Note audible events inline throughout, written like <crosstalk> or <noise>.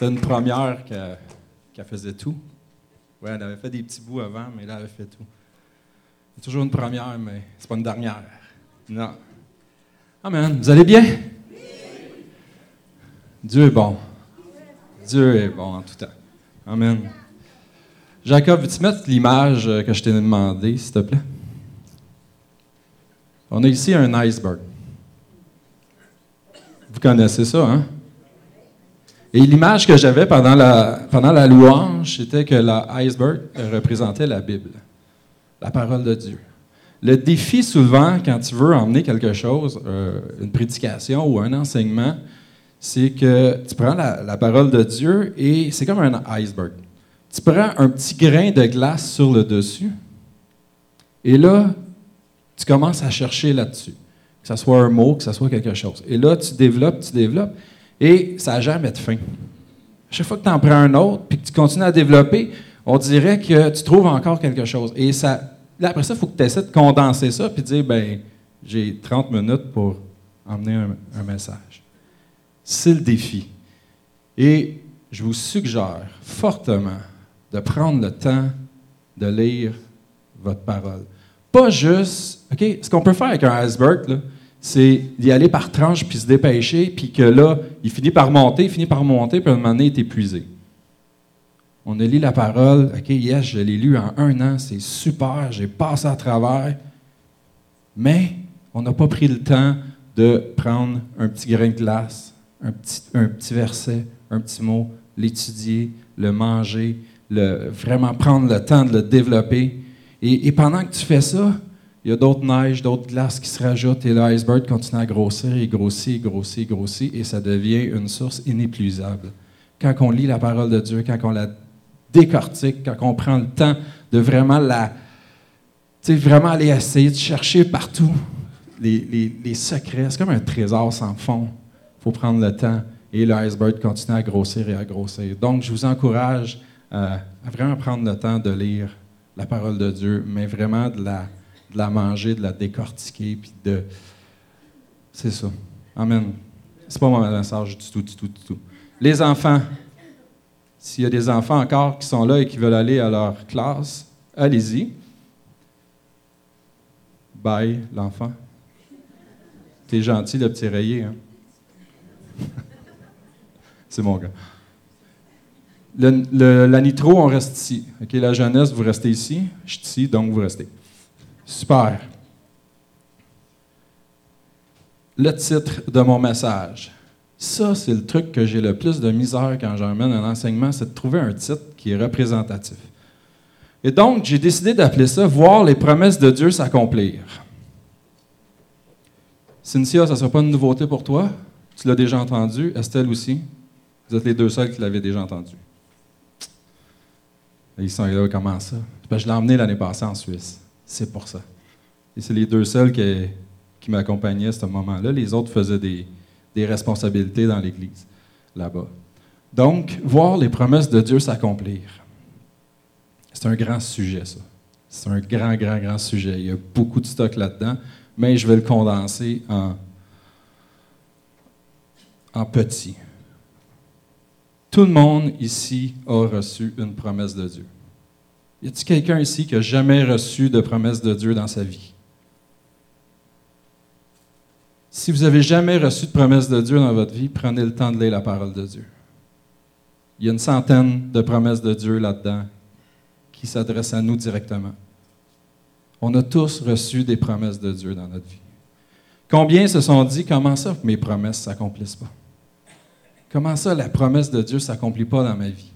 C'était une première qu'elle faisait tout. Oui, elle avait fait des petits bouts avant, mais là, elle avait fait tout. C'est toujours une première, mais c'est pas une dernière. Non. Amen. Vous allez bien? Dieu est bon. Dieu est bon en tout temps. Amen. Jacob, veux-tu mettre l'image que je t'ai demandé, s'il te plaît? On a ici un iceberg. Vous connaissez ça, hein? Et l'image que j'avais pendant la, louange, c'était que l'iceberg représentait la Bible, la parole de Dieu. Le défi souvent, quand tu veux emmener quelque chose, euh, une prédication ou un enseignement, c'est que tu prends la, la, parole de Dieu et c'est comme un iceberg. Tu prends un petit grain de glace sur le dessus et là, tu commences à chercher là-dessus. Que ce soit un mot, que ce soit quelque chose. Et là, tu développes, tu développes, et ça n'a jamais de fin. Chaque fois que tu en prends un autre, puis que tu continues à développer, on dirait que tu trouves encore quelque chose. Et ça, là, après ça, il faut que tu essaies de condenser ça, puis de dire, ben, j'ai 30 minutes pour emmener un, un message. C'est le défi. Et je vous suggère fortement de prendre le temps de lire votre parole. Pas juste, OK, ce qu'on peut faire avec un iceberg, c'est d'y aller par tranche puis se dépêcher, puis que là, il finit par monter, il finit par monter, puis à un moment donné, il est épuisé. On a lu la parole, OK, yes, je l'ai lu en un an, c'est super, j'ai passé à travers, mais on n'a pas pris le temps de prendre un petit grain de glace, un petit, verset, un petit mot, l'étudier, le manger, le, vraiment prendre le temps de le développer. Et pendant que tu fais ça, il y a d'autres neiges, d'autres glaces qui se rajoutent et l'iceberg continue à grossir et grossir, grossir, grossir et ça devient une source inépuisable. Quand on lit la parole de Dieu, quand on la décortique, quand on prend le temps de vraiment la, vraiment aller essayer de chercher partout les, les, les secrets. C'est comme un trésor sans fond. Il faut prendre le temps et l'iceberg continue à grossir et à grossir. Donc, je vous encourage à, à vraiment prendre le temps de lire la parole de Dieu, mais vraiment de la, de la manger, de la décortiquer, puis de. C'est ça. Amen. C'est pas mon message du tout, du tout, du tout. Les enfants, s'il y a des enfants encore qui sont là et qui veulent aller à leur classe, allez-y. Bye, l'enfant. T'es gentil, le petit rayé, hein? <laughs> C'est mon gars. La nitro, on reste ici. La jeunesse, vous restez ici. Je suis ici, donc vous restez. Super. Le titre de mon message. Ça, c'est le truc que j'ai le plus de misère quand j'emmène un enseignement, c'est de trouver un titre qui est représentatif. Et donc, j'ai décidé d'appeler ça Voir les promesses de Dieu s'accomplir. Cynthia, ça ne sera pas une nouveauté pour toi? Tu l'as déjà entendu? Estelle aussi? Vous êtes les deux seuls qui l'avaient déjà entendu. Ils sont là, comment ça? je l'ai emmené l'année passée en Suisse. C'est pour ça. Et c'est les deux seuls qui, qui m'accompagnaient à ce moment-là. Les autres faisaient des, des responsabilités dans l'Église, là-bas. Donc, voir les promesses de Dieu s'accomplir. C'est un grand sujet, ça. C'est un grand, grand, grand sujet. Il y a beaucoup de stock là-dedans, mais je vais le condenser en, en petit. Tout le monde ici a reçu une promesse de Dieu. Y a-t-il quelqu'un ici qui n'a jamais reçu de promesse de Dieu dans sa vie? Si vous n'avez jamais reçu de promesse de Dieu dans votre vie, prenez le temps de lire la parole de Dieu. Il y a une centaine de promesses de Dieu là-dedans qui s'adressent à nous directement. On a tous reçu des promesses de Dieu dans notre vie. Combien se sont dit, comment ça mes promesses ne s'accomplissent pas? Comment ça, la promesse de Dieu ne s'accomplit pas dans ma vie?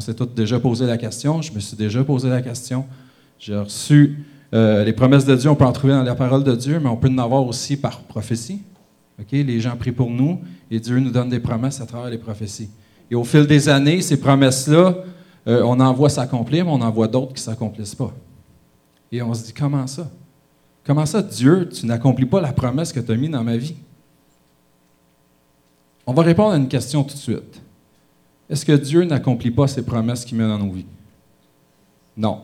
On s'est tous déjà posé la question, je me suis déjà posé la question. J'ai reçu euh, les promesses de Dieu, on peut en trouver dans la parole de Dieu, mais on peut en avoir aussi par prophétie. Les gens prient pour nous et Dieu nous donne des promesses à travers les prophéties. Et au fil des années, ces promesses-là, euh, on en voit s'accomplir, mais on en voit d'autres qui ne s'accomplissent pas. Et on se dit, comment ça? Comment ça, Dieu, tu n'accomplis pas la promesse que tu as mise dans ma vie? On va répondre à une question tout de suite. Est-ce que Dieu n'accomplit pas ses promesses qu'il met dans nos vies? Non.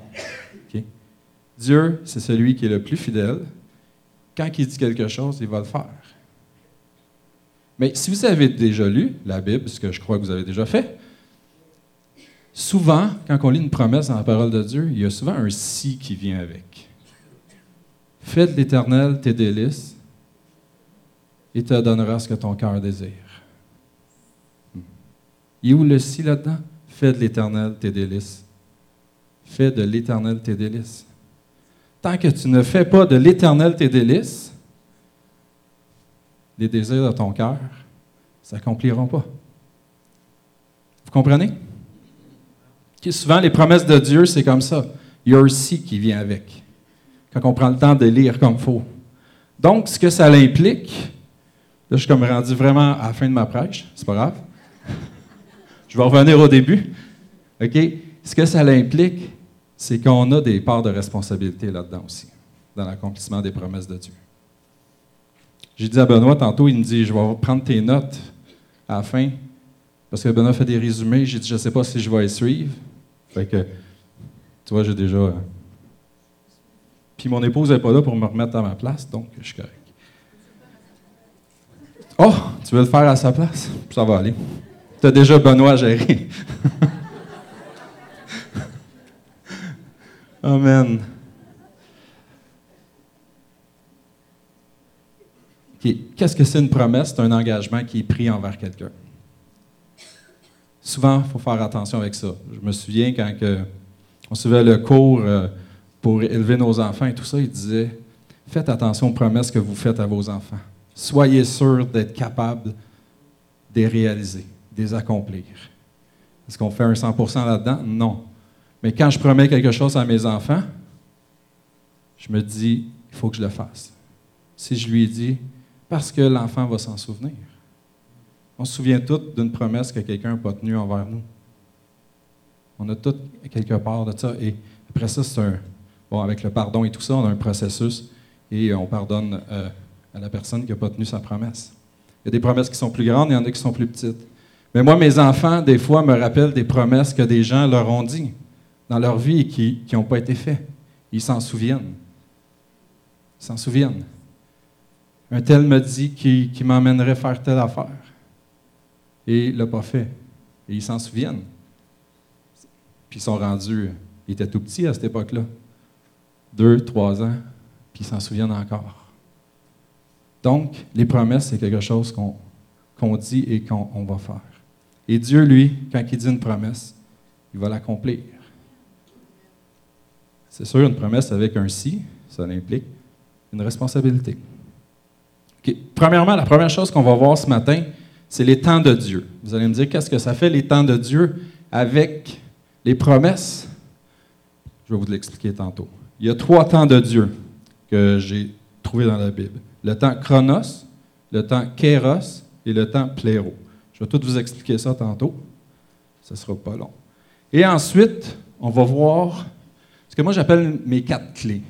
Dieu, c'est celui qui est le plus fidèle. Quand il dit quelque chose, il va le faire. Mais si vous avez déjà lu la Bible, ce que je crois que vous avez déjà fait, souvent, quand on lit une promesse dans la parole de Dieu, il y a souvent un si qui vient avec. Fais de l'Éternel tes délices et te donnera ce que ton cœur désire. Il est où le si là-dedans? Fais de l'Éternel tes délices. Fais de l'Éternel tes délices. Tant que tu ne fais pas de l'Éternel tes délices, les désirs de ton cœur ne s'accompliront pas. Vous comprenez? souvent, les promesses de Dieu, c'est comme ça. Il y a un si qui vient avec. Quand on prend le temps de lire comme il faut. Donc, ce que ça implique, là, je suis comme rendu vraiment à la fin de ma prêche, c'est pas grave. Je vais revenir au début. OK? Ce que ça implique, c'est qu'on a des parts de responsabilité là-dedans aussi, dans l'accomplissement des promesses de Dieu. J'ai dit à Benoît tantôt, il me dit Je vais prendre tes notes à la fin, parce que Benoît fait des résumés. J'ai dit Je ne sais pas si je vais y suivre. Fait que, tu vois, j'ai déjà. Puis mon épouse n'est pas là pour me remettre à ma place, donc je suis correct. Oh, tu veux le faire à sa place? Ça va aller. Tu as déjà Benoît à gérer. Amen. Qu'est-ce que c'est une promesse? C'est un engagement qui est pris envers quelqu'un. Souvent, il faut faire attention avec ça. Je me souviens quand on suivait le cours euh, pour élever nos enfants et tout ça, il disait Faites attention aux promesses que vous faites à vos enfants. Soyez sûr d'être capable de les réaliser, de les accomplir. Est-ce qu'on fait un 100 là-dedans? Non. Mais quand je promets quelque chose à mes enfants, je me dis, il faut que je le fasse. Si je lui dit, parce que l'enfant va s'en souvenir. On se souvient tous d'une promesse que quelqu'un n'a pas tenue envers nous. On a tous quelque part de ça. Et après ça, c'est un. Bon, avec le pardon et tout ça, on a un processus et on pardonne euh, à la personne qui n'a pas tenu sa promesse. Il y a des promesses qui sont plus grandes, il y en a qui sont plus petites. Mais moi, mes enfants, des fois, me rappellent des promesses que des gens leur ont dit dans leur vie et qui n'ont pas été faites. Ils s'en souviennent. Ils s'en souviennent. Un tel me dit qu'il m'emmènerait faire telle affaire. Et il ne l'a pas fait. Et ils s'en souviennent. Puis ils sont rendus, ils étaient tout petits à cette époque-là. Deux, trois ans, puis ils s'en souviennent encore. Donc, les promesses, c'est quelque chose qu'on dit et qu'on va faire. Et Dieu, lui, quand il dit une promesse, il va l'accomplir. C'est sûr, une promesse avec un si, ça implique une responsabilité. Premièrement, la première chose qu'on va voir ce matin, c'est les temps de Dieu. Vous allez me dire, qu'est-ce que ça fait les temps de Dieu avec les promesses? Je vais vous l'expliquer tantôt. Il y a trois temps de Dieu que j'ai trouvés dans la Bible. Le temps chronos, le temps kéros et le temps pléro. Je vais tout vous expliquer ça tantôt. Ce ne sera pas long. Et ensuite, on va voir ce que moi j'appelle mes quatre clés.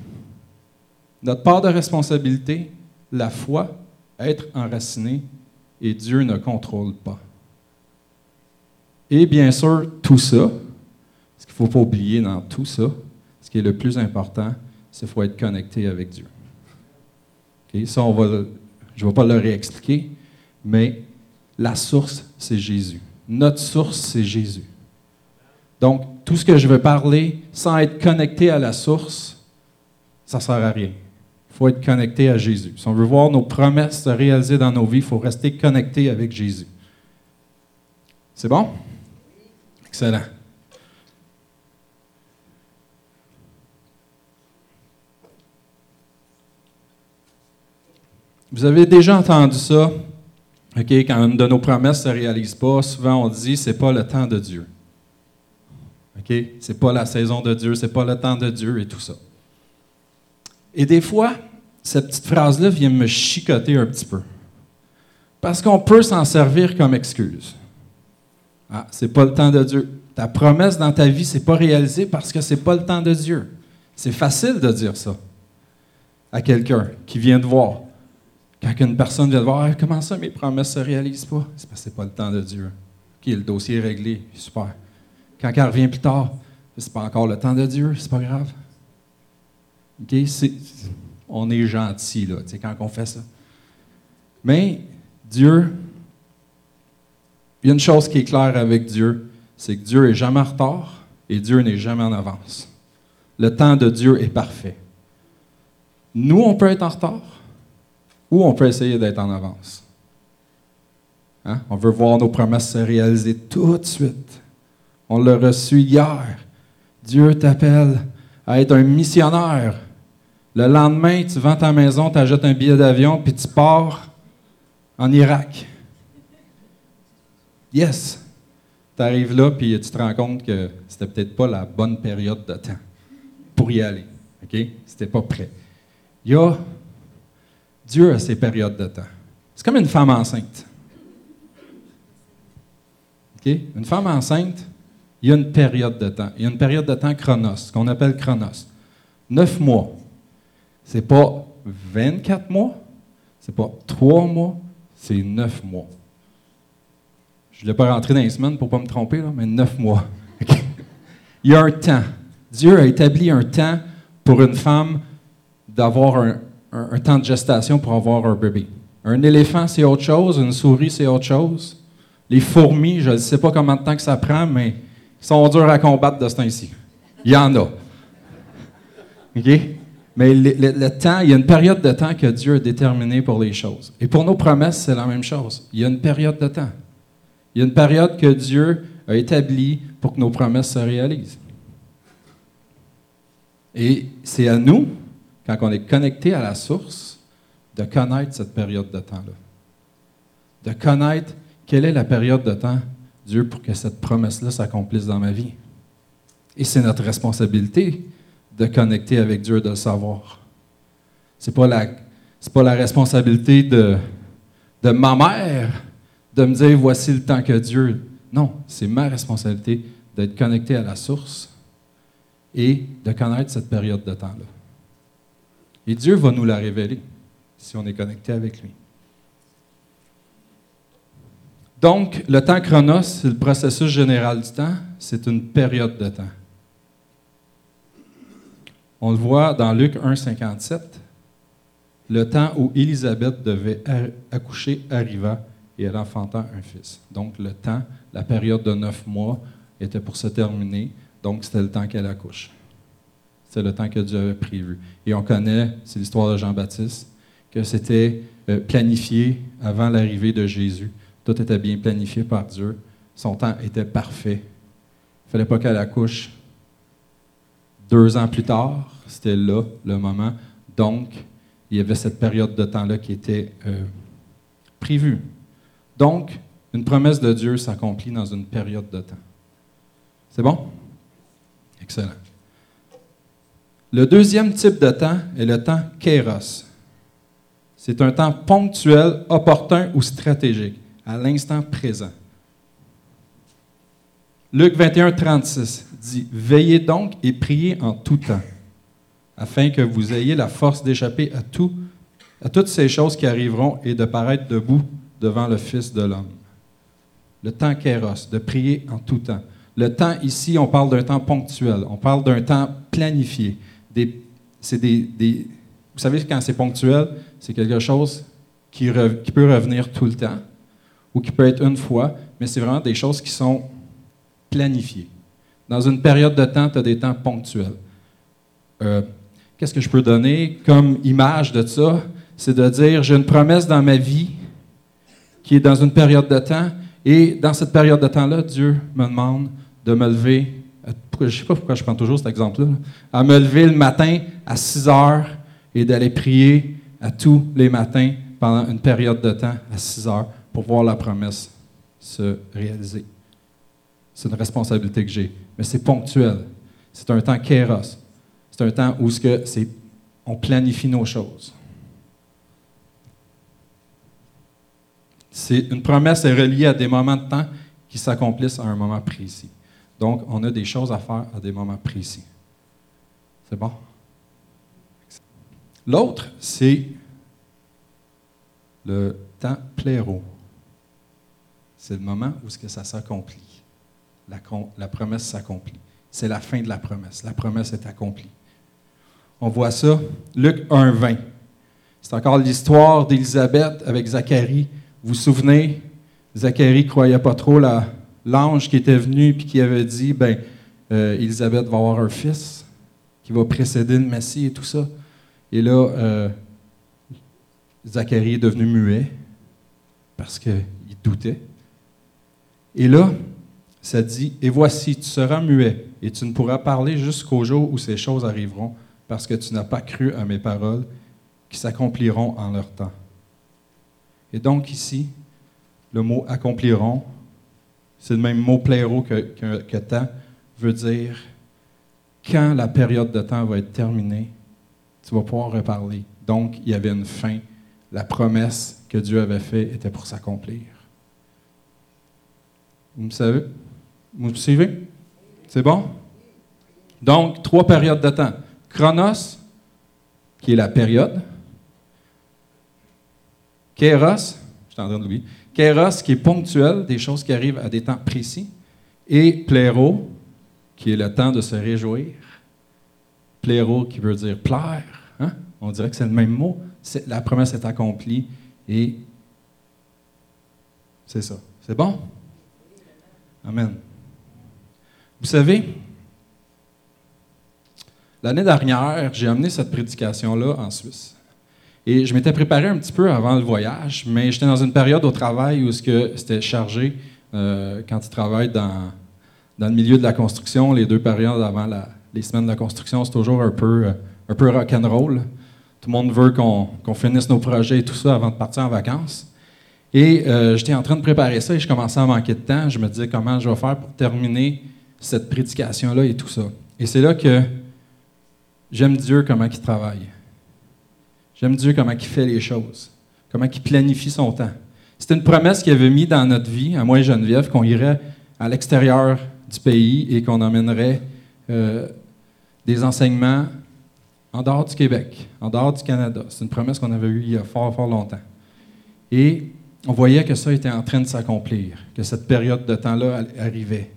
Notre part de responsabilité, la foi, être enraciné et Dieu ne contrôle pas. Et bien sûr, tout ça, ce qu'il ne faut pas oublier dans tout ça, ce qui est le plus important, c'est qu'il faut être connecté avec Dieu. Ça, on va, je ne vais pas le réexpliquer, mais la source, c'est Jésus. Notre source, c'est Jésus. Donc, tout ce que je veux parler sans être connecté à la source, ça ne sert à rien faut être connecté à Jésus. Si on veut voir nos promesses se réaliser dans nos vies, il faut rester connecté avec Jésus. C'est bon? Excellent. Vous avez déjà entendu ça, Quand une de nos promesses ne se réalise pas, souvent on dit c'est pas le temps de Dieu. OK? C'est pas la saison de Dieu, c'est pas le temps de Dieu et tout ça. Et des fois, cette petite phrase-là vient me chicoter un petit peu. Parce qu'on peut s'en servir comme excuse. Ah, c'est pas le temps de Dieu. Ta promesse dans ta vie, c'est pas réalisé parce que c'est pas le temps de Dieu. C'est facile de dire ça à quelqu'un qui vient de voir. Quand une personne vient de voir, ah, comment ça, mes promesses ne se réalisent pas? C'est parce que c'est pas le temps de Dieu. OK, le dossier est réglé, super. Quand elle revient plus tard, c'est pas encore le temps de Dieu, c'est pas grave. OK, on est gentil là, quand on fait ça. Mais Dieu, il y a une chose qui est claire avec Dieu, c'est que Dieu est jamais en retard et Dieu n'est jamais en avance. Le temps de Dieu est parfait. Nous, on peut être en retard ou on peut essayer d'être en avance. Hein? On veut voir nos promesses se réaliser tout de suite. On l'a reçu hier. Dieu t'appelle à être un missionnaire. Le lendemain, tu vends ta maison, tu achètes un billet d'avion, puis tu pars en Irak. Yes! Tu arrives là, puis tu te rends compte que c'était peut-être pas la bonne période de temps pour y aller. OK? C'était pas prêt. Il. Dieu a ses périodes de temps. C'est comme une femme enceinte. Une femme enceinte, il y a une période de temps. Il y a une période de temps chronos, qu'on appelle chronos. Neuf mois. C'est pas 24 mois, c'est pas trois mois, c'est neuf mois. Je ne voulais pas rentrer dans les semaines pour ne pas me tromper, là, mais neuf mois. <laughs> il y a un temps. Dieu a établi un temps pour une femme d'avoir un, un temps de gestation pour avoir un bébé. Un éléphant, c'est autre chose. Une souris, c'est autre chose. Les fourmis, je ne sais pas combien de temps que ça prend, mais ils sont durs à combattre de ce temps-ci. Il y en a. OK? Mais le, temps, il y a une période de temps que Dieu a déterminée pour les choses. Et pour nos promesses, c'est la même chose. Il y a une période de temps. Il y a une période que Dieu a établie pour que nos promesses se réalisent. Et c'est à nous, quand on est connecté à la source, de connaître cette période de temps-là. De connaître quelle est la période de temps, Dieu, pour que cette promesse-là s'accomplisse dans ma vie? Et c'est notre responsabilité de connecter avec Dieu, de le savoir. Ce n'est pas, la, responsabilité de, de ma mère de me dire voici le temps que Dieu. Non, c'est ma responsabilité d'être connecté à la source et de connaître cette période de temps-là. Et Dieu va nous la révéler si on est connecté avec lui. Donc, le temps chronos, c'est le processus général du temps, c'est une période de temps. On le voit dans Luc 1, 57. Le temps où Élisabeth devait accoucher arriva et elle enfanta un fils. Donc, le temps, la période de neuf mois était pour se terminer. Donc, c'était le temps qu'elle accouche. C'est le temps que Dieu avait prévu. Et on connaît, c'est l'histoire de Jean-Baptiste, que c'était euh, planifié avant l'arrivée de Jésus. Tout était bien planifié par Dieu. Son temps était parfait. Il ne fallait pas qu'elle accouche deux ans plus tard. C'était là le moment. Donc, il y avait cette période de temps-là qui était euh, prévue. Donc, une promesse de Dieu s'accomplit dans une période de temps. C'est bon? Excellent. Le deuxième type de temps est le temps kéros. C'est un temps ponctuel, opportun ou stratégique à l'instant présent. Luc 21, 36 dit Veillez donc et priez en tout temps, afin que vous ayez la force d'échapper à, tout, à toutes ces choses qui arriveront et de paraître debout devant le Fils de l'homme. Le temps kéros, de prier en tout temps. Le temps ici, on parle d'un temps ponctuel, on parle d'un temps planifié. C'est des, vous savez, quand c'est ponctuel, c'est quelque chose qui, qui peut revenir tout le temps ou qui peut être une fois, mais c'est vraiment des choses qui sont planifiées. Dans une période de temps, tu as des temps ponctuels. Euh, qu'est-ce que je peux donner comme image de ça? C'est de dire, j'ai une promesse dans ma vie qui est dans une période de temps, et dans cette période de temps-là, Dieu me demande de me lever, je ne sais pas pourquoi je prends toujours cet exemple-là, à me lever le matin à 6 heures et d'aller prier à tous les matins pendant une période de temps à 6 heures pour voir la promesse se réaliser. C'est une responsabilité que j'ai. Mais c'est ponctuel. C'est un temps kéros. C'est un temps où c'est, on planifie nos choses. Une promesse est reliée à des moments de temps qui s'accomplissent à un moment précis. Donc, on a des choses à faire à des moments précis. C'est bon? L'autre, c'est le temps pléro c'est le moment où ce que ça s'accomplit. La, la promesse s'accomplit. C'est la fin de la promesse. La promesse est accomplie. On voit ça, Luc 1.20. C'est encore l'histoire d'Élisabeth avec Zacharie. Vous vous souvenez? Zacharie croyait pas trop l'ange qui était venu puis qui avait dit ben euh, Élisabeth va avoir un fils qui va précéder le Messie et tout ça. Et là, euh, Zacharie est devenu muet parce qu'il doutait. Et là, ça dit Et voici, tu seras muet et tu ne pourras parler jusqu'au jour où ces choses arriveront parce que tu n'as pas cru à mes paroles qui s'accompliront en leur temps. Et donc ici, le mot accompliront, c'est le même mot pléro que, que, temps, veut dire quand la période de temps va être terminée, tu vas pouvoir reparler. Donc, il y avait une fin. La promesse que Dieu avait faite était pour s'accomplir. Vous me savez? Vous me suivez? C'est bon? Donc, trois périodes de temps. Chronos, qui est la période. Kéros, je suis en train d'oublier. Kéros, qui est ponctuel, des choses qui arrivent à des temps précis. Et pléro, qui est le temps de se réjouir. Pléro, qui veut dire plaire. Hein? On dirait que c'est le même mot. La promesse est accomplie et c'est ça. C'est bon? Amen. Vous savez, l'année dernière, j'ai amené cette prédication-là en Suisse. Et je m'étais préparé un petit peu avant le voyage, mais j'étais dans une période au travail où c'était chargé euh, quand tu travailles dans, dans le milieu de la construction. Les deux périodes avant les semaines de la construction, c'est toujours un peu, euh, un peu rock'n'roll. Tout le monde veut qu'on finisse nos projets et tout ça avant de partir en vacances. Et euh, j'étais en train de préparer ça et je commençais à manquer de temps. Je me disais comment je vais faire pour terminer cette prédication-là et tout ça? Et c'est là que j'aime Dieu comment il travaille. J'aime Dieu comment il fait les choses, comment il planifie son temps. C'est une promesse qu'il avait mise dans notre vie, à moi et Geneviève, qu'on irait à l'extérieur du pays et qu'on emmènerait euh, des enseignements en dehors du Québec, en dehors du Canada. C'est une promesse qu'on avait eue il y a fort, fort longtemps. Et on voyait que ça était en train de s'accomplir, que cette période de temps-là arrivait.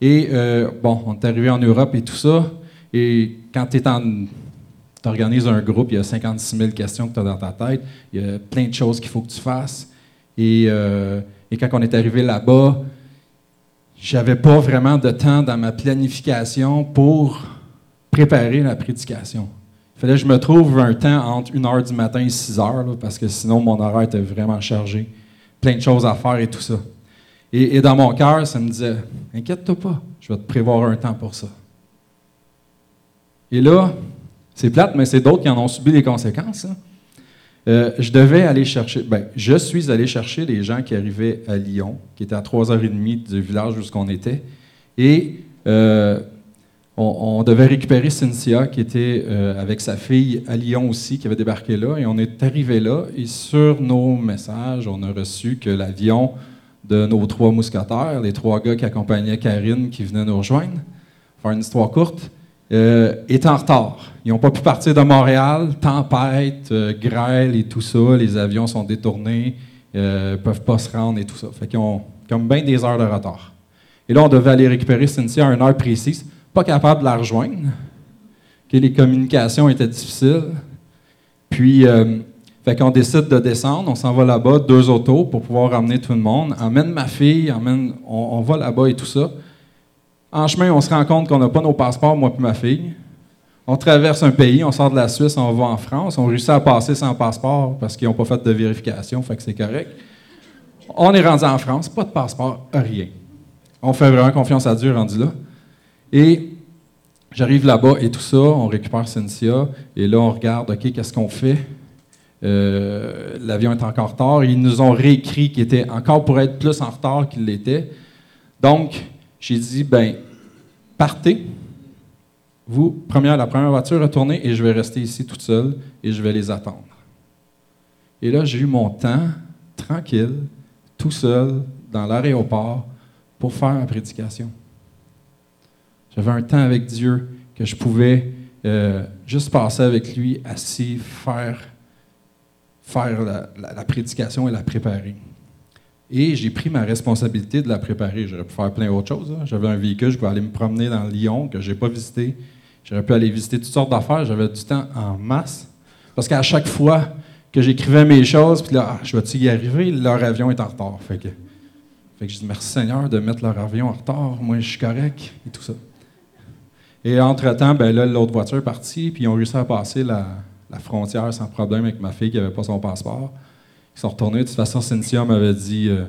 Et euh, bon, on est arrivé en Europe et tout ça. Et quand tu organises un groupe, il y a 56 000 questions que tu as dans ta tête. Il y a plein de choses qu'il faut que tu fasses. Et, euh, et quand on est arrivé là-bas, j'avais pas vraiment de temps dans ma planification pour préparer la prédication. Il fallait que je me trouve un temps entre 1h du matin et 6h, parce que sinon mon horaire était vraiment chargé. Plein de choses à faire et tout ça. Et, dans mon cœur, ça me disait Inquiète-toi pas, je vais te prévoir un temps pour ça. Et là, c'est plate, mais c'est d'autres qui en ont subi les conséquences. Hein. Euh, je devais aller chercher, ben, je suis allé chercher les gens qui arrivaient à Lyon, qui étaient à 3h30 du village où on était. Et euh, on, devait récupérer Cynthia, qui était euh, avec sa fille à Lyon aussi, qui avait débarqué là. Et on est arrivé là. Et sur nos messages, on a reçu que l'avion de nos trois mousquetaires, les trois gars qui accompagnaient Karine, qui venaient nous rejoindre, faire une histoire courte, euh, étaient en retard. Ils n'ont pas pu partir de Montréal. Tempête, euh, grêle et tout ça. Les avions sont détournés, ne peuvent pas se rendre et tout ça. Fait qu'ils ont comme bien des heures de retard. Et là, on devait aller récupérer Cynthia à une heure précise pas capable de la rejoindre, que les communications étaient difficiles. Puis, euh, fait qu'on décide de descendre, on s'en va là-bas, deux autos pour pouvoir ramener tout le monde. Emmène ma fille, emmène, on, va là-bas et tout ça. En chemin, on se rend compte qu'on n'a pas nos passeports, moi et ma fille. On traverse un pays, on sort de la Suisse, on va en France. On réussit à passer sans passeport parce qu'ils n'ont pas fait de vérification, fait que c'est correct. On est rendu en France, pas de passeport, rien. On fait vraiment confiance à Dieu rendu là. Et j'arrive là-bas et tout ça, on récupère Cynthia, et là, on regarde, OK, qu'est-ce qu'on fait? Euh, l'avion est encore en retard. Ils nous ont réécrit qu'il était encore pour être plus en retard qu'il l'était. Donc, j'ai dit, ben, partez. Vous, première, la première voiture, retournez et je vais rester ici toute seule et je vais les attendre. Et là, j'ai eu mon temps, tranquille, tout seul, dans l'aéroport, pour faire ma prédication. J'avais un temps avec Dieu que je pouvais euh, juste passer avec lui, assis, faire, faire la, prédication et la préparer. Et j'ai pris ma responsabilité de la préparer. J'aurais pu faire plein d'autres choses. Hein. J'avais un véhicule, je pouvais aller me promener dans Lyon que je n'ai pas visité. J'aurais pu aller visiter toutes sortes d'affaires. J'avais du temps en masse. Parce qu'à chaque fois que j'écrivais mes choses, puis là, ah, je vais-tu y arriver? Leur avion est en retard. Fait que Fait que je dis merci Seigneur de mettre leur avion en retard, moi je suis correct et tout ça. Et entre-temps, ben là, l'autre voiture est partie, puis ils ont réussi à passer la, frontière sans problème avec ma fille qui n'avait pas son passeport. Ils sont retournés. De toute façon, Cynthia m'avait dit euh,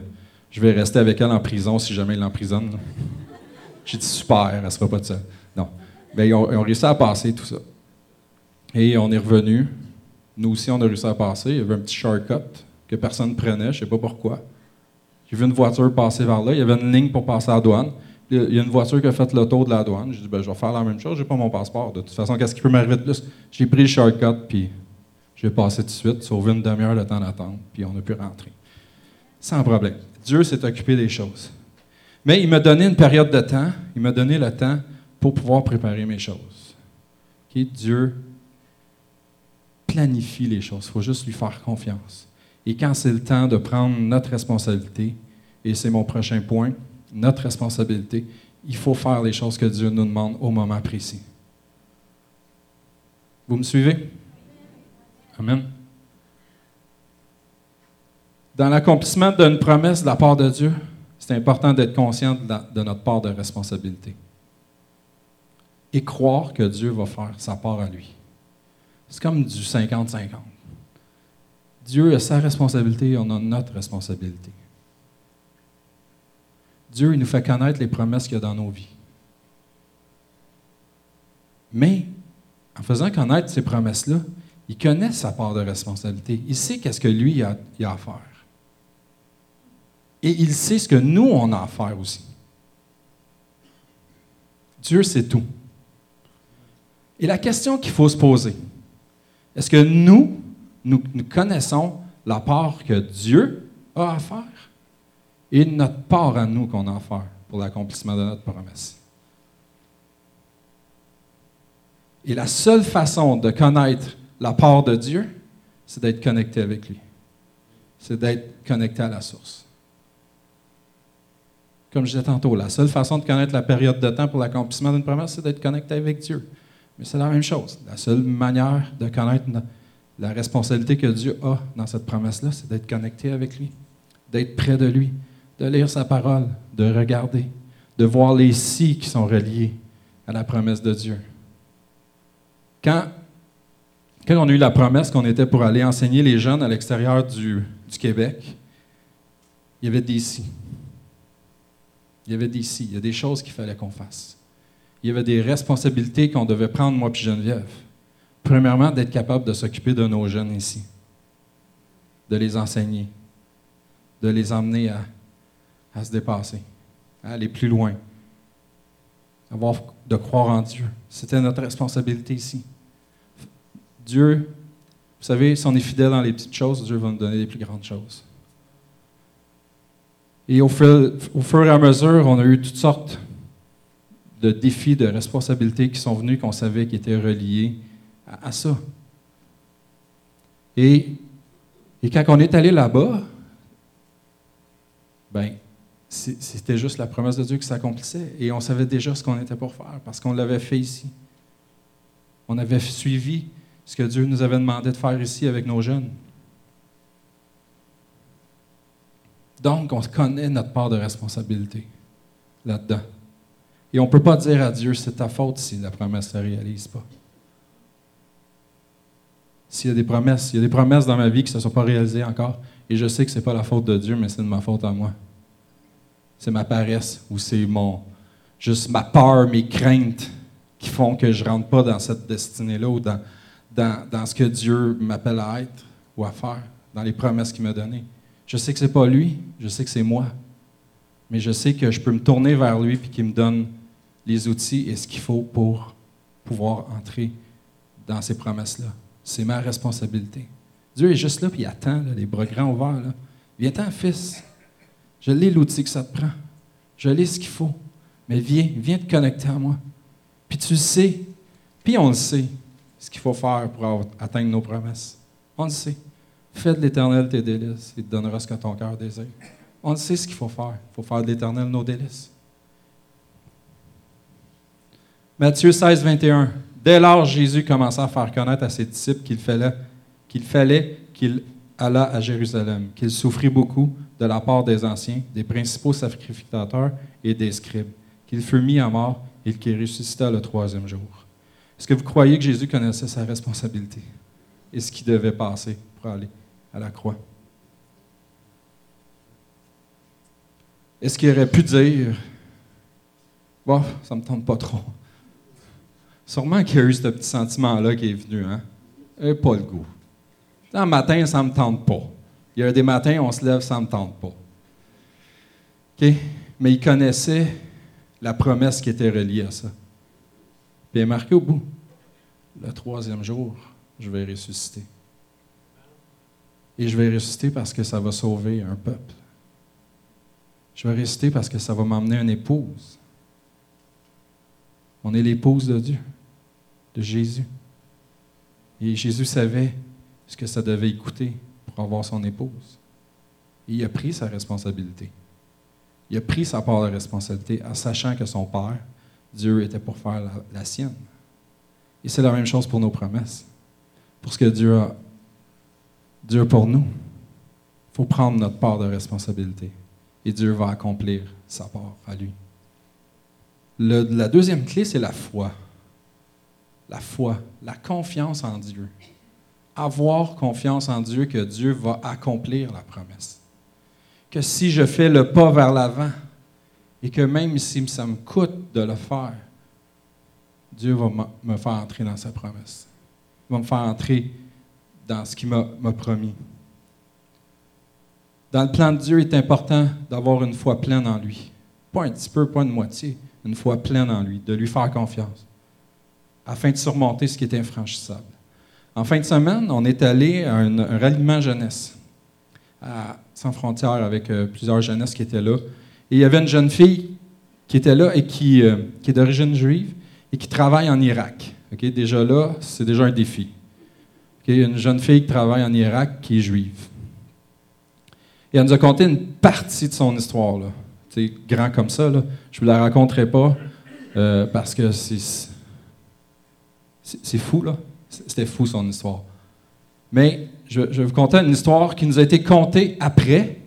Je vais rester avec elle en prison si jamais ils l'emprisonnent. J'ai dit Super, elle sera pas de ça. Non. Ben, ils, ont, ils ont réussi à passer tout ça. Et on est revenu. Nous aussi, on a réussi à passer. Il y avait un petit shortcut que personne ne prenait, je ne sais pas pourquoi. J'ai vu une voiture passer vers là. Il y avait une ligne pour passer à la douane. Il y a une voiture qui a fait le tour de la douane. J'ai dit, ben, je vais faire la même chose, j'ai pas mon passeport. De toute façon, qu'est-ce qui peut m'arriver de plus? J'ai pris le shortcut, puis j'ai passé tout de suite, sauvé une demi-heure de temps d'attente, puis on a pu rentrer. Sans problème. Dieu s'est occupé des choses. Mais il m'a donné une période de temps, il m'a donné le temps pour pouvoir préparer mes choses. Dieu planifie les choses, il faut juste lui faire confiance. Et quand c'est le temps de prendre notre responsabilité, et c'est mon prochain point, notre responsabilité, il faut faire les choses que Dieu nous demande au moment précis. Vous me suivez? Amen. Dans l'accomplissement d'une promesse de la part de Dieu, c'est important d'être conscient de, notre part de responsabilité. Et croire que Dieu va faire sa part à lui. C'est comme du 50-50. Dieu a sa responsabilité, on a notre responsabilité. Dieu il nous fait connaître les promesses qu'il y a dans nos vies. Mais, en faisant connaître ces promesses-là, il connaît sa part de responsabilité. Il sait qu'est-ce que lui a, a à faire. Et il sait ce que nous, on a à faire aussi. Dieu sait tout. Et la question qu'il faut se poser, est-ce que nous, nous, nous connaissons la part que Dieu a à faire? et notre part à nous qu'on a à faire pour l'accomplissement de notre promesse? Et la seule façon de connaître la part de Dieu, c'est d'être connecté avec lui. C'est d'être connecté à la source. Comme je disais tantôt, la seule façon de connaître la période de temps pour l'accomplissement d'une promesse, c'est d'être connecté avec Dieu. Mais c'est la même chose. La seule manière de connaître la responsabilité que Dieu a dans cette promesse-là, c'est d'être connecté avec lui, d'être près de lui, de lire sa parole, de regarder, de voir les si qui sont reliés à la promesse de Dieu. Quand, quand on a eu la promesse qu'on était pour aller enseigner les jeunes à l'extérieur du, Québec, il y avait des si. Il y avait des si. Il y a des choses qu'il fallait qu'on fasse. Il y avait des responsabilités qu'on devait prendre, moi puis Geneviève. Premièrement, d'être capable de s'occuper de nos jeunes ici, de les enseigner, de les emmener à à se dépasser, à aller plus loin, avoir de croire en Dieu. C'était notre responsabilité ici. Dieu, vous savez, si on est fidèle dans les petites choses, Dieu va nous donner les plus grandes choses. Et au fur, et à mesure, on a eu toutes sortes de défis, de responsabilités qui sont venus, qu'on savait qui étaient reliés à, ça. Et, et quand on est allé là-bas, ben, c'était juste la promesse de Dieu qui s'accomplissait. Et on savait déjà ce qu'on était pour faire parce qu'on l'avait fait ici. On avait suivi ce que Dieu nous avait demandé de faire ici avec nos jeunes. Donc, on connaît notre part de responsabilité là-dedans. Et on ne peut pas dire à Dieu, c'est ta faute si la promesse ne se réalise pas. S'il y a des promesses, il y a des promesses dans ma vie qui ne se sont pas réalisées encore, et je sais que ce n'est pas la faute de Dieu, mais c'est de ma faute à moi c'est ma paresse ou c'est mon juste ma peur, mes craintes qui font que je ne rentre pas dans cette destinée-là ou dans, dans, ce que Dieu m'appelle à être ou à faire, dans les promesses qu'il m'a données. Je sais que ce n'est pas lui, je sais que c'est moi. Mais je sais que je peux me tourner vers lui et qu'il me donne les outils et ce qu'il faut pour pouvoir entrer dans ces promesses-là. C'est ma responsabilité. Dieu est juste là, puis il attend, les bras grands ouverts. Là. Viens-t'en, fils. Je l'ai l'outil que ça te prend. Je l'ai ce qu'il faut. Mais viens, viens te connecter à moi. Puis tu le sais. Puis on le sait, ce qu'il faut faire pour atteindre nos promesses. On le sait. Fais de l'éternel tes délices. Il te donnera ce que ton cœur désire. On le sait ce qu'il faut faire. Il faut faire de l'éternel nos délices. Matthieu 16, 21. Dès lors, Jésus commença à faire connaître à ses disciples qu'il fallait qu'il fallait qu'il allât à Jérusalem, qu'il souffrit beaucoup, de la part des anciens, des principaux sacrificateurs et des scribes, qu'il fut mis à mort et qu'il ressuscita le troisième jour. Est-ce que vous croyez que Jésus connaissait sa responsabilité et ce qui devait passer pour aller à la croix? Est-ce qu'il aurait pu dire Bon, ça me tente pas trop. Sûrement qu'il y a eu ce petit sentiment-là qui est venu, hein? Et pas le goût. Un matin, ça me tente pas. Il y a des matins, on se lève, ça ne me tente pas. Mais il connaissait la promesse qui était reliée à ça. Puis marqué au bout. Le troisième jour, je vais ressusciter. Et je vais ressusciter parce que ça va sauver un peuple. Je vais ressusciter parce que ça va m'emmener une épouse. On est l'épouse de Dieu, de Jésus. Et Jésus savait ce que ça devait écouter pour avoir son épouse. Il a pris sa responsabilité. Il a pris sa part de responsabilité en sachant que son Père, Dieu, était pour faire la, sienne. Et c'est la même chose pour nos promesses. Pour ce que Dieu a, pour nous. Il faut prendre notre part de responsabilité. Et Dieu va accomplir sa part à lui. la deuxième clé, c'est la foi. La foi, la confiance en Dieu avoir confiance en Dieu que Dieu va accomplir la promesse. Que si je fais le pas vers l'avant et que même si ça me coûte de le faire, Dieu va me faire entrer dans sa promesse. Il va me faire entrer dans ce qu'il m'a promis. Dans le plan de Dieu, il est important d'avoir une foi pleine en lui. Pas un petit peu, pas une moitié, une foi pleine en lui, de lui faire confiance, afin de surmonter ce qui est infranchissable. En fin de semaine, on est allé à un, ralliement jeunesse à Sans Frontières avec euh, plusieurs jeunesses qui étaient là. Et il y avait une jeune fille qui était là et qui, euh, est d'origine juive et qui travaille en Irak. Déjà là, c'est déjà un défi. Une jeune fille qui travaille en Irak qui est juive. Et elle nous a conté une partie de son histoire. Là. grand comme ça. Je ne vous la raconterai pas euh, parce que c'est, c'est fou. là. C'était fou son histoire. Mais je, vais vous conter une histoire qui nous a été contée après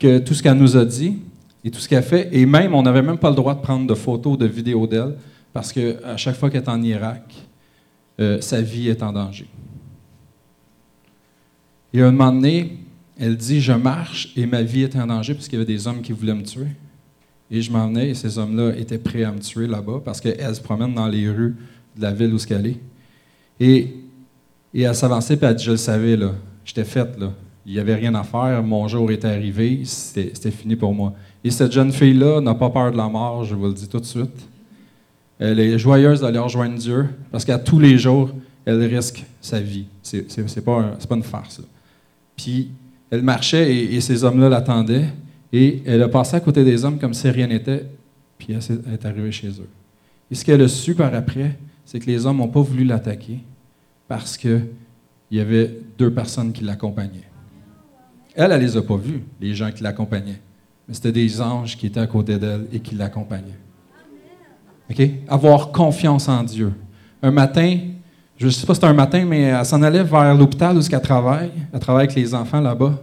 que tout ce qu'elle nous a dit et tout ce qu'elle fait. Et même, on n'avait même pas le droit de prendre de photos, de vidéos d'elle, parce qu'à chaque fois qu'elle est en Irak, euh, sa vie est en danger. Et à un moment donné, elle dit Je marche et ma vie est en danger parce qu'il y avait des hommes qui voulaient me tuer. Et je m'en venais et ces hommes-là étaient prêts à me tuer là-bas parce qu'elle se promène dans les rues de la ville où elle est. Et, et elle s'avançait, puis elle dit Je le savais, là. J'étais faite, là. Il n'y avait rien à faire. Mon jour était arrivé. C'était fini pour moi. Et cette jeune fille-là n'a pas peur de la mort, je vous le dis tout de suite. Elle est joyeuse d'aller rejoindre Dieu parce qu'à tous les jours, elle risque sa vie. C'est pas, pas une farce. Puis elle marchait et, ces hommes-là l'attendaient et elle a passé à côté des hommes comme si rien n'était, puis elle est arrivée chez eux. Et ce qu'elle a su par après, c'est que les hommes n'ont pas voulu l'attaquer parce qu'il y avait deux personnes qui l'accompagnaient. Elle, elle ne les a pas vus, les gens qui l'accompagnaient. Mais c'était des anges qui étaient à côté d'elle et qui l'accompagnaient. OK? Avoir confiance en Dieu. Un matin, je ne sais pas si c'était un matin, mais elle s'en allait vers l'hôpital où elle travaille. Elle travaille avec les enfants là-bas.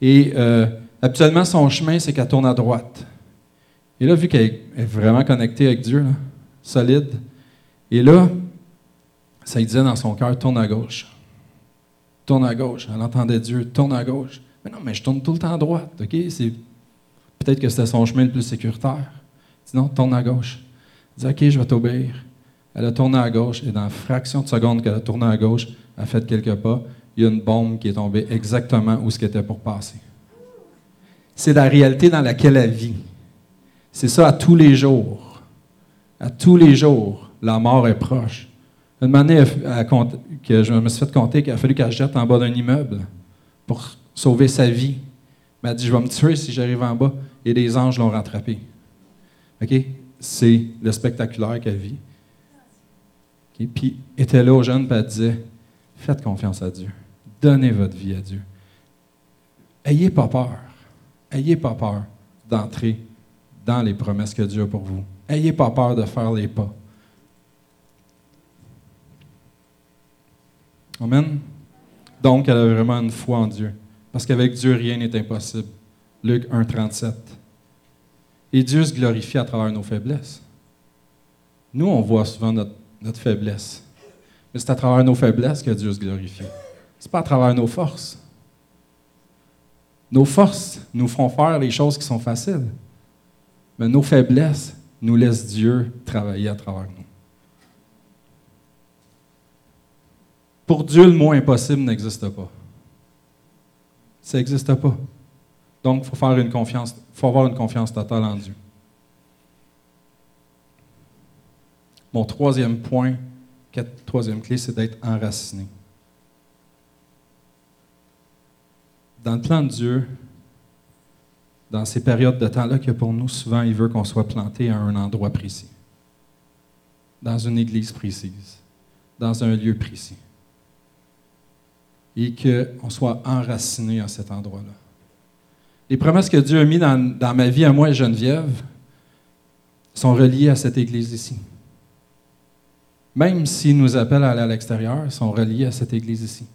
Et euh, habituellement, son chemin, c'est qu'elle tourne à droite. Et là, vu qu'elle est vraiment connectée avec Dieu, solide, et là, ça lui disait dans son cœur, tourne à gauche. Tourne à gauche. Elle entendait Dieu, tourne à gauche. Mais non, mais je tourne tout le temps à droite, OK? Peut-être que c'était son chemin le plus sécuritaire. Sinon, tourne à gauche. Dit, OK, je vais t'obéir. Elle a tourné à gauche et dans la fraction de seconde qu'elle a tourné à gauche, elle a fait quelques pas, il y a une bombe qui est tombée exactement où ce qui était pour passer. C'est la réalité dans laquelle elle vit. C'est ça à tous les jours. À tous les jours la mort est proche. Une manière que je me suis fait compter qu'il a fallu qu'elle jette en bas d'un immeuble pour sauver sa vie. Elle m'a dit Je vais me tuer si j'arrive en bas. Et les anges l'ont rattrapé. OK? C'est le spectaculaire qu'elle vit. Puis, était là aux jeunes, puis elle disait Faites confiance à Dieu. Donnez votre vie à Dieu. Ayez pas peur. Ayez pas peur d'entrer dans les promesses que Dieu a pour vous. Ayez pas peur de faire les pas. Amen. Donc, elle a vraiment une foi en Dieu. Parce qu'avec Dieu, rien n'est impossible. Luc 1, 37. Et Dieu se glorifie à travers nos faiblesses. Nous, on voit souvent notre, faiblesse. Mais c'est à travers nos faiblesses que Dieu se glorifie. Ce n'est pas à travers nos forces. Nos forces nous font faire les choses qui sont faciles. Mais nos faiblesses nous laissent Dieu travailler à travers nous. Pour Dieu, le mot impossible n'existe pas. Ça n'existe pas. Donc, il faut faire une confiance, faut avoir une confiance totale en Dieu. Mon troisième point, troisième clé, c'est d'être enraciné. Dans le plan de Dieu, dans ces périodes de temps-là que pour nous, souvent, il veut qu'on soit planté à un endroit précis, dans une église précise, dans un lieu précis, et qu'on soit enraciné à cet endroit-là. Les promesses que Dieu a mises dans, ma vie à moi et Geneviève sont reliées à cette église ici. Même s'il nous appelle à aller à l'extérieur, sont reliés à cette église ici.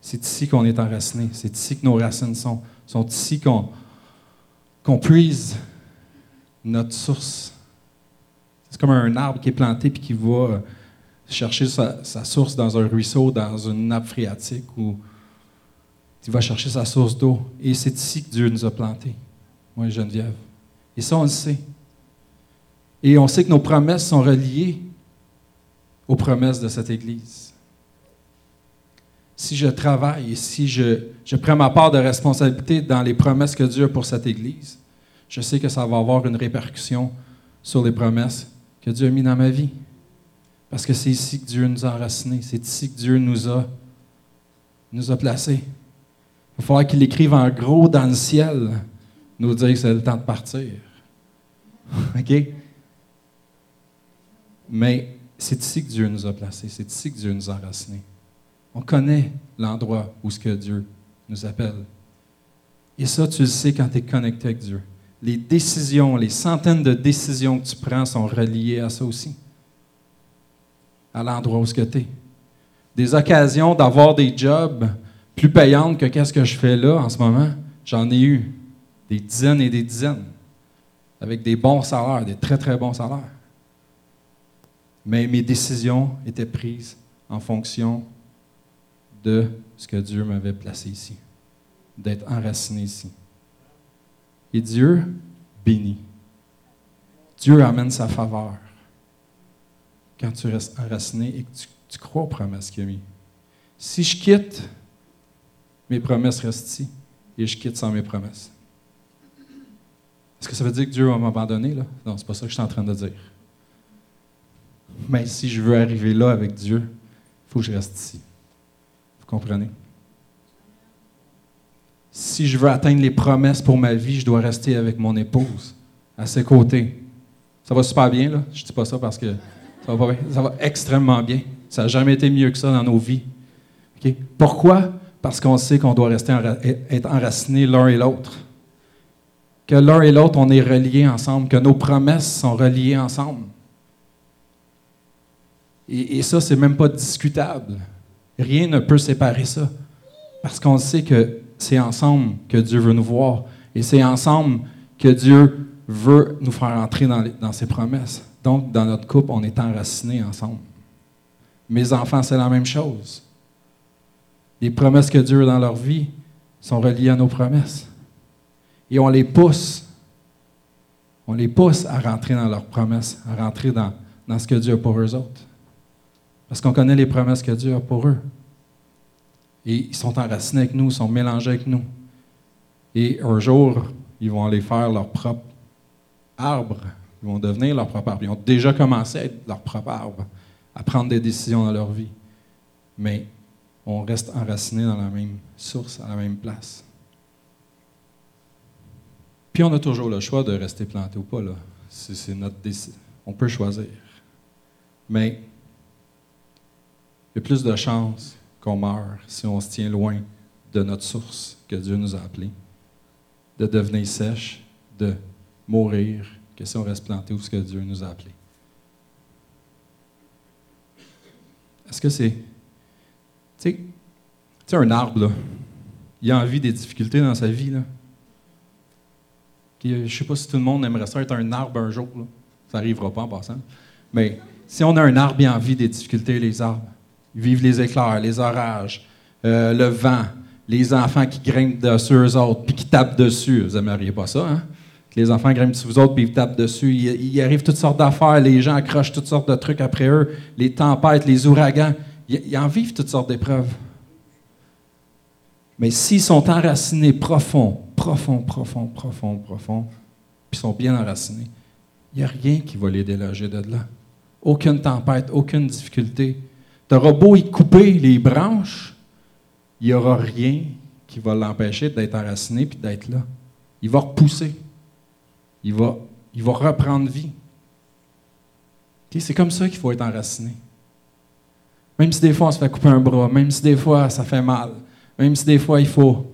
C'est ici qu'on est enraciné. C'est ici que nos racines sont. sont ici qu'on qu'on puise notre source. C'est comme un arbre qui est planté et qui va chercher sa, sa, source dans un ruisseau, dans une nappe phréatique, ou il va chercher sa source d'eau. Et c'est ici que Dieu nous a plantés, moi et Geneviève. Et ça, on le sait. Et on sait que nos promesses sont reliées aux promesses de cette Église. Si je travaille et si je, je prends ma part de responsabilité dans les promesses que Dieu a pour cette Église, je sais que ça va avoir une répercussion sur les promesses que Dieu a mises dans ma vie. Parce que c'est ici que Dieu nous a enracinés, c'est ici que Dieu nous a, nous a placés. Il va falloir qu'il écrive en gros dans le ciel, nous dire que c'est le temps de partir. <laughs> OK? Mais c'est ici que Dieu nous a placés, c'est ici que Dieu nous a enracinés. On connaît l'endroit où ce que Dieu nous appelle. Et ça, tu le sais quand tu es connecté avec Dieu. Les décisions, les centaines de décisions que tu prends sont reliées à ça aussi. À l'endroit où ce que tu es. Des occasions d'avoir des jobs plus payantes que qu'est-ce que je fais là en ce moment, j'en ai eu des dizaines et des dizaines, avec des bons salaires, des très très bons salaires. Mais mes décisions étaient prises en fonction de ce que Dieu m'avait placé ici, d'être enraciné ici. Et Dieu bénit. Dieu amène sa faveur quand tu restes enraciné et que tu, crois aux promesses qu'il a mises. Si je quitte, mes promesses restent ici et je quitte sans mes promesses. Est-ce que ça veut dire que Dieu va m'abandonner? Là? Non, c'est pas ça que je suis en train de dire. Mais si je veux arriver là avec Dieu, il faut que je reste ici. Vous comprenez? Si je veux atteindre les promesses pour ma vie, je dois rester avec mon épouse, à ses côtés. Ça va super bien, là. Je dis pas ça parce que ça va, ça va extrêmement bien. Ça n'a jamais été mieux que ça dans nos vies. Pourquoi? Parce qu'on sait qu'on doit rester être enracinés l'un et l'autre. Que l'un et l'autre, on est reliés ensemble, que nos promesses sont reliées ensemble. Et, et ça, c'est même pas discutable. Rien ne peut séparer ça. Parce qu'on sait que c'est ensemble que Dieu veut nous voir. Et c'est ensemble que Dieu veut nous faire entrer dans ses promesses. Donc, dans notre couple, on est enracinés ensemble. Mes enfants, c'est la même chose. Les promesses que Dieu a dans leur vie sont reliées à nos promesses. Et on les pousse. On les pousse à rentrer dans leurs promesses, à rentrer dans, dans ce que Dieu a pour eux autres. Parce qu'on connaît les promesses que Dieu a pour eux. Et ils sont enracinés avec nous, ils sont mélangés avec nous. Et un jour, ils vont aller faire leur propre arbre. Ils vont devenir leur propre arbre. Ils ont déjà commencé à être leur propre arbre, à prendre des décisions dans leur vie. Mais on reste enraciné dans la même source, à la même place. Puis on a toujours le choix de rester planté ou pas. Là. Notre. On peut choisir. Mais il y a plus de chances qu'on meure si on se tient loin de notre source que Dieu nous a appelée, de devenir sèche, de mourir, que si on reste planté où ce que Dieu nous a appelé. Est-ce que c'est. Tu sais, un arbre, là, il a envie des difficultés dans sa vie. Là. je ne sais pas si tout le monde aimerait ça être un arbre un jour. Ça n'arrivera pas en passant. Mais si on a un arbre, il a envie des difficultés, les arbres. Ils vivent les éclairs, les orages, euh, le vent, les enfants qui grimpent dessus eux autres, puis qui tapent dessus. Vous n'aimeriez pas ça, hein? Les enfants grimpent sur vous autres, puis ils tapent dessus. Il, il arrive toutes sortes d'affaires, les gens accrochent toutes sortes de trucs après eux, les tempêtes, les ouragans. Ils, en vivent toutes sortes d'épreuves. Mais s'ils sont enracinés profond, profond, profond, profond, profond, puis sont bien enracinés, il n'y a rien qui va les déloger de là. Aucune tempête, aucune difficulté. Tu auras beau y couper les branches, il n'y aura rien qui va l'empêcher d'être enraciné puis d'être là. Il va repousser. Il va, il va reprendre vie. C'est comme ça qu'il faut être enraciné. Même si des fois on se fait couper un bras, même si des fois ça fait mal, même si des fois il faut,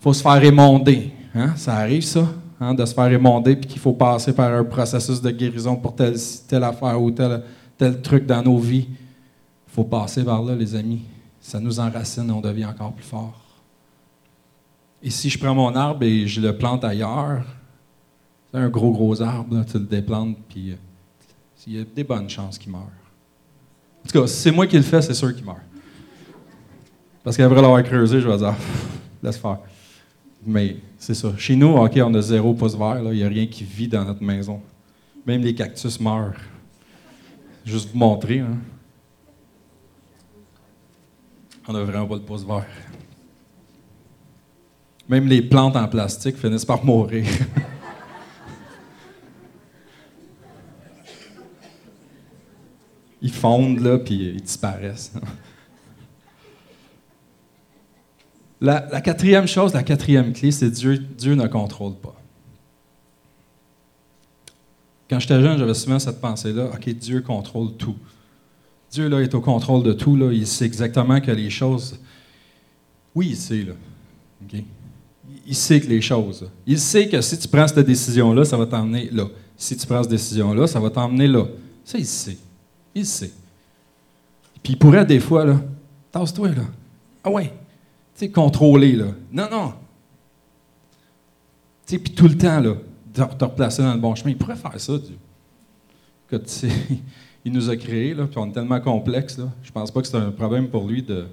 faut se faire émonder. Hein? Ça arrive ça, hein, de se faire émonder puis qu'il faut passer par un processus de guérison pour telle, telle affaire ou tel, tel truc dans nos vies. Il faut passer par là, les amis ça nous enracine et on devient encore plus fort. Et si je prends mon arbre et je le plante ailleurs, c'est un gros, gros arbre, tu le déplantes, puis euh, il y a des bonnes chances qu'il meure. En tout cas, si c'est moi qui le fais, c'est sûr qu'il meurt. Parce qu'après l'avoir creusé, je vais dire, <laughs> laisse faire. Mais c'est ça. Chez nous, OK, on a zéro pouce vert, il n'y a rien qui vit dans notre maison. Même les cactus meurent. Juste vous montrer. Hein. On n'a vraiment pas de pouce vert. Même les plantes en plastique finissent par mourir. <laughs> ils fondent, là, puis ils disparaissent. <laughs> La, quatrième chose, la quatrième clé, c'est Dieu, Dieu ne contrôle pas. Quand j'étais jeune, j'avais souvent cette pensée-là, OK, Dieu contrôle tout. Dieu là, est au contrôle de tout. Là. Il sait exactement que les choses. Oui, il sait. Là. Il sait que les choses. Il sait que si tu prends cette décision-là, ça va t'emmener là. Si tu prends cette décision-là, ça va t'emmener là. Ça, il sait. Il. Puis il pourrait des fois, là, tasse-toi, là. Ah ouais. Tu sais, contrôler, là. Non, non. Tu sais, puis tout le temps, là, te replacer dans le bon chemin. Il pourrait faire ça, tu sais <laughs> il nous a créés, là, puis on est tellement complexe. Là, je pense pas que c'est un problème pour lui de,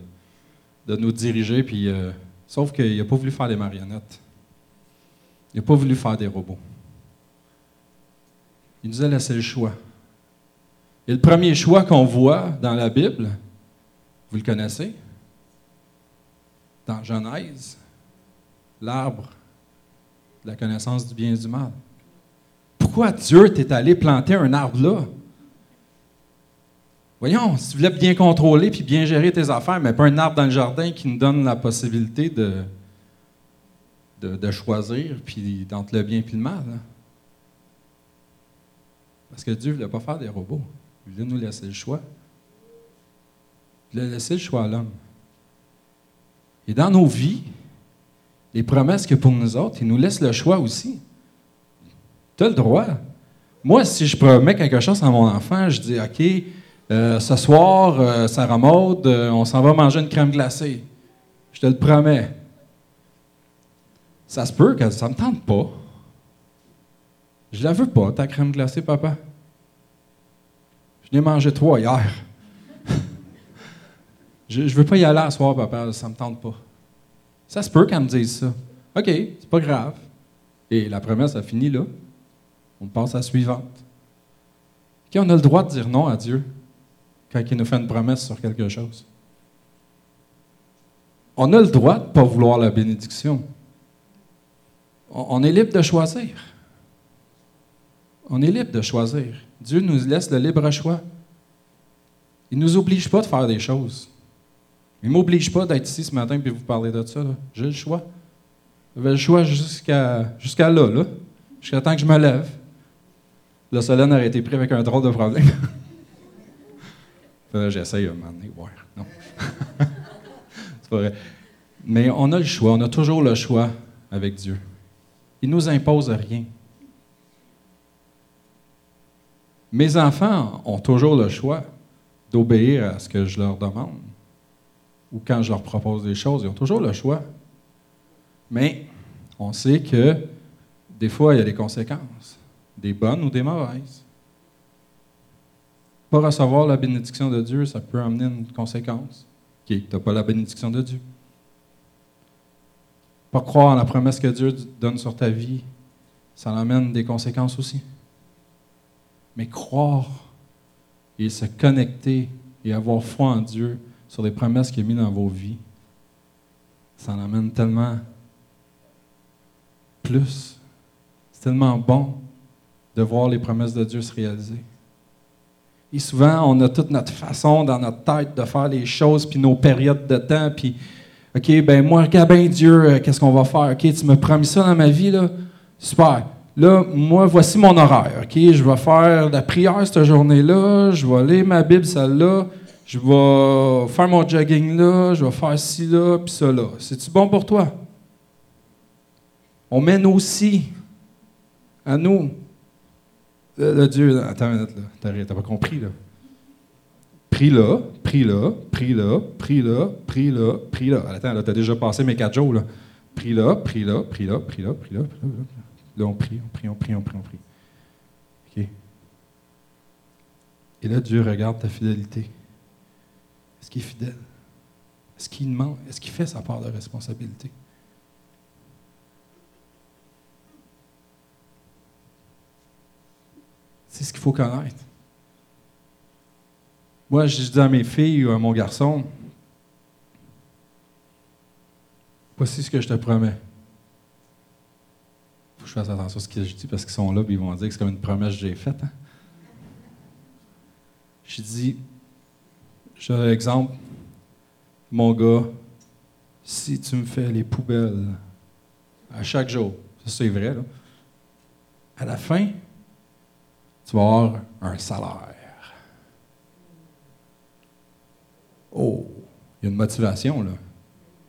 de nous diriger. Puis, euh, sauf qu'il n'a pas voulu faire des marionnettes. Il n'a pas voulu faire des robots. Il nous a laissé le choix. Et le premier choix qu'on voit dans la Bible, vous le connaissez? Dans Genèse, l'arbre la connaissance du bien et du mal. Pourquoi Dieu t'est allé planter un arbre là? Voyons, si tu voulais bien contrôler puis bien gérer tes affaires, mais pas un arbre dans le jardin qui nous donne la possibilité de, de, choisir puis d'entre le bien et le mal. Hein? Parce que Dieu ne voulait pas faire des robots. Il voulait nous laisser le choix. Il voulait laisser le choix à l'homme. Et dans nos vies, les promesses que pour nous autres, il nous laisse le choix aussi. Tu as le droit. Moi, si je promets quelque chose à mon enfant, je dis OK, euh, ce soir, euh, Sarah Maud, euh, on s'en va manger une crème glacée. Je te le promets. Ça se peut que ça ne me tente pas. Je la veux pas, ta crème glacée, papa. Je n'ai mangé trois hier. <laughs> je ne veux pas y aller à soir, papa, ça me tente pas. Ça se peut qu'elle me dise ça. OK, c'est pas grave. Et la promesse a fini là. On passe à la suivante. On a le droit de dire non à Dieu quand il nous fait une promesse sur quelque chose? On a le droit de ne pas vouloir la bénédiction. On est libre de choisir. On est libre de choisir. Dieu nous laisse le libre choix. Il ne nous oblige pas de faire des choses. Il ne m'oblige pas d'être ici ce matin et vous parler de ça. J'ai le choix. J'avais le choix jusqu'à jusqu'à là, là jusqu'à temps que je me lève. Le Solène aurait été pris avec un drôle de problème. J'essaye à un moment donné, Non. <laughs> pas vrai. Mais on a le choix, on a toujours le choix avec Dieu. Il ne nous impose rien. Mes enfants ont toujours le choix d'obéir à ce que je leur demande ou quand je leur propose des choses. Ils ont toujours le choix. Mais on sait que des fois, il y a des conséquences, des bonnes ou des mauvaises. Pas recevoir la bénédiction de Dieu, ça peut amener une conséquence, qui est que tu n'as pas la bénédiction de Dieu. Pas croire en la promesse que Dieu donne sur ta vie, ça amène des conséquences aussi. Mais croire et se connecter et avoir foi en Dieu sur les promesses qu'il a mises dans vos vies, ça en amène tellement plus. C'est tellement bon de voir les promesses de Dieu se réaliser. Et souvent, on a toute notre façon dans notre tête de faire les choses, puis nos périodes de temps, puis OK, ben moi, regarde bien Dieu, euh, qu'est-ce qu'on va faire? OK, tu m'as promis ça dans ma vie, là? Super. Là, moi, voici mon horaire. OK, je vais faire la prière cette journée-là, je vais lire ma Bible celle-là, je vais faire mon jogging là, je vais faire ci là, puis ça là. C'est-tu bon pour toi? On mène aussi à nous. Le, Dieu, attends une minute, là. T'as pas compris, là. Prie là, prie là, prie là, prie là, prie là, prie là. Attends, là, t'as déjà passé mes quatre jours, là. Prie là, prie là, prie là, prie là, prie là, prie là. Là, on prie, on prie, on prie, on prie, on prie. OK. Et là, Dieu regarde ta fidélité. Est-ce qu'il est fidèle? Est-ce qu'il demande? Est-ce qu'il fait sa part de responsabilité? C'est ce qu'il faut connaître. Moi, je dis à mes filles ou à mon garçon, voici ce que je te promets. Que je fasse attention à ce que je dis parce qu'ils sont là et ils vont dire que c'est comme une promesse que j'ai faite. Hein. Je dis, je donne l'exemple, mon gars, si tu me fais les poubelles à chaque jour, ça c'est vrai, là, à la fin, tu vas avoir un salaire. Oh, il y a une motivation, là.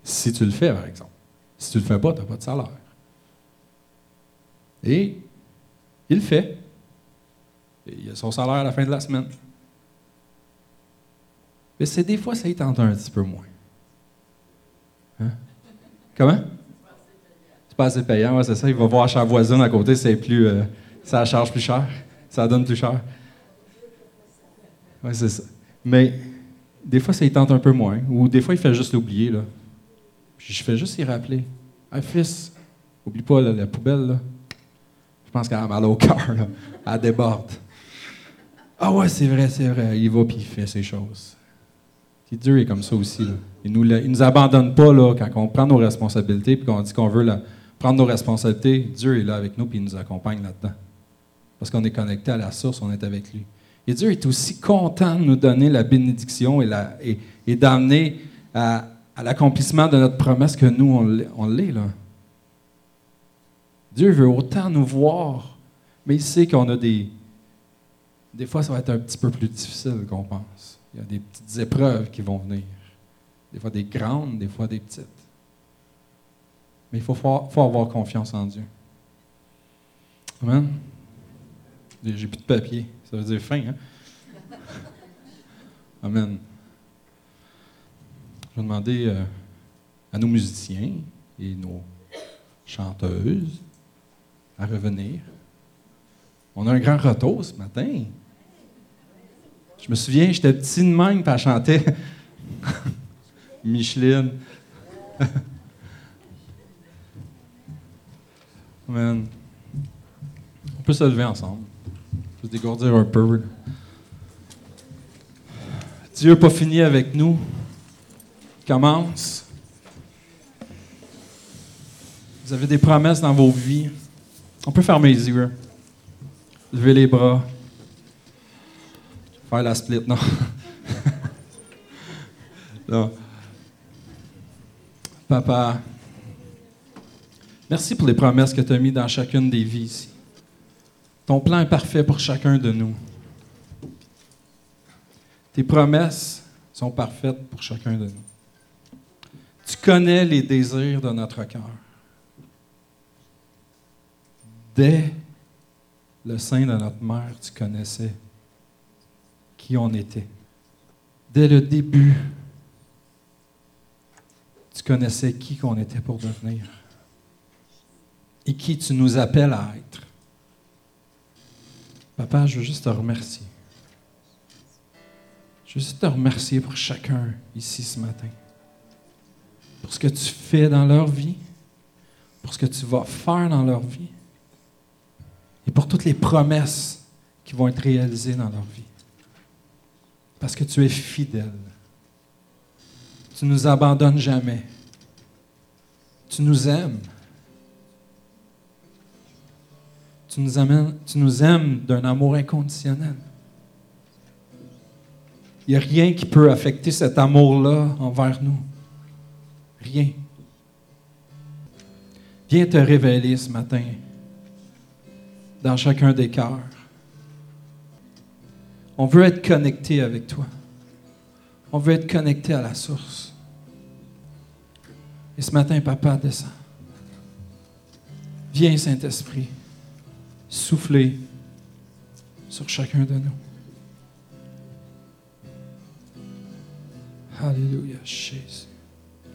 Si tu le fais, par exemple. Si tu le fais pas, tu n'as pas de salaire. Et il fait. il a son salaire à la fin de la semaine. Mais c'est des fois, ça y tente un petit peu moins. Hein? Comment? C'est pas assez payant, c'est ça. Il va voir chaque voisine à côté, c'est plus, euh, ça charge plus cher ça donne plus cher. Oui, c'est ça. Mais des fois, ça y tente un peu moins. Ou des fois, il fait juste l'oublier. Je fais juste y rappeler. Ah, fils, oublie pas la poubelle. Là. Pense qu'elle a mal au cœur. Elle déborde. Ah ouais, c'est vrai, c'est vrai. Il va puis il fait ces choses. Puis Dieu est comme ça aussi. Il ne nous, nous abandonne pas là, quand on prend nos responsabilités et qu'on dit qu'on veut prendre nos responsabilités. Dieu est là avec nous et il nous accompagne là-dedans parce qu'on est connecté à la source, on est avec lui. Et Dieu est aussi content de nous donner la bénédiction et, d'amener à, l'accomplissement de notre promesse que nous, on l'est. Dieu veut autant nous voir, mais il sait qu'on a des... Des fois, ça va être un petit peu plus difficile qu'on pense. Il y a des petites épreuves qui vont venir. Des fois des grandes, des fois des petites. Mais il faut, avoir confiance en Dieu. Amen. J'ai plus de papier. Ça veut dire fin, hein? <laughs> Amen. Je vais demander euh, à nos musiciens et nos chanteuses à revenir. On a un grand retour ce matin. Je me souviens, j'étais petit de même, puis elle <laughs> Micheline. <laughs> On peut se lever ensemble se dégourdir un peu. Dieu n'a pas fini avec nous. Il commence. Vous avez des promesses dans vos vies. On peut fermer les yeux. Lever les bras. Faire la split. Non. <laughs> non. Papa, merci pour les promesses que tu as mises dans chacune des vies ici. Ton plan est parfait pour chacun de nous. Tes promesses sont parfaites pour chacun de nous. Tu connais les désirs de notre cœur. Dès le sein de notre mère, tu connaissais qui on était. Dès le début, tu connaissais qui qu'on était pour devenir. et qui tu nous appelles à être. Papa, je veux juste te remercier. Je veux juste te remercier pour chacun ici ce matin. Pour ce que tu fais dans leur vie, pour ce que tu vas faire dans leur vie et pour toutes les promesses qui vont être réalisées dans leur vie. Parce que tu es fidèle. Tu ne nous abandonnes jamais. Tu nous aimes. Tu nous, tu nous aimes d'un amour inconditionnel. Il n'y a rien qui peut affecter cet amour-là envers nous. Rien. Viens te révéler ce matin dans chacun des cœurs. On veut être connecté avec toi. On veut être connecté à la source. Et ce matin, papa, descend. Viens, Saint-Esprit, souffler sur chacun de nous. Alléluia, Jésus.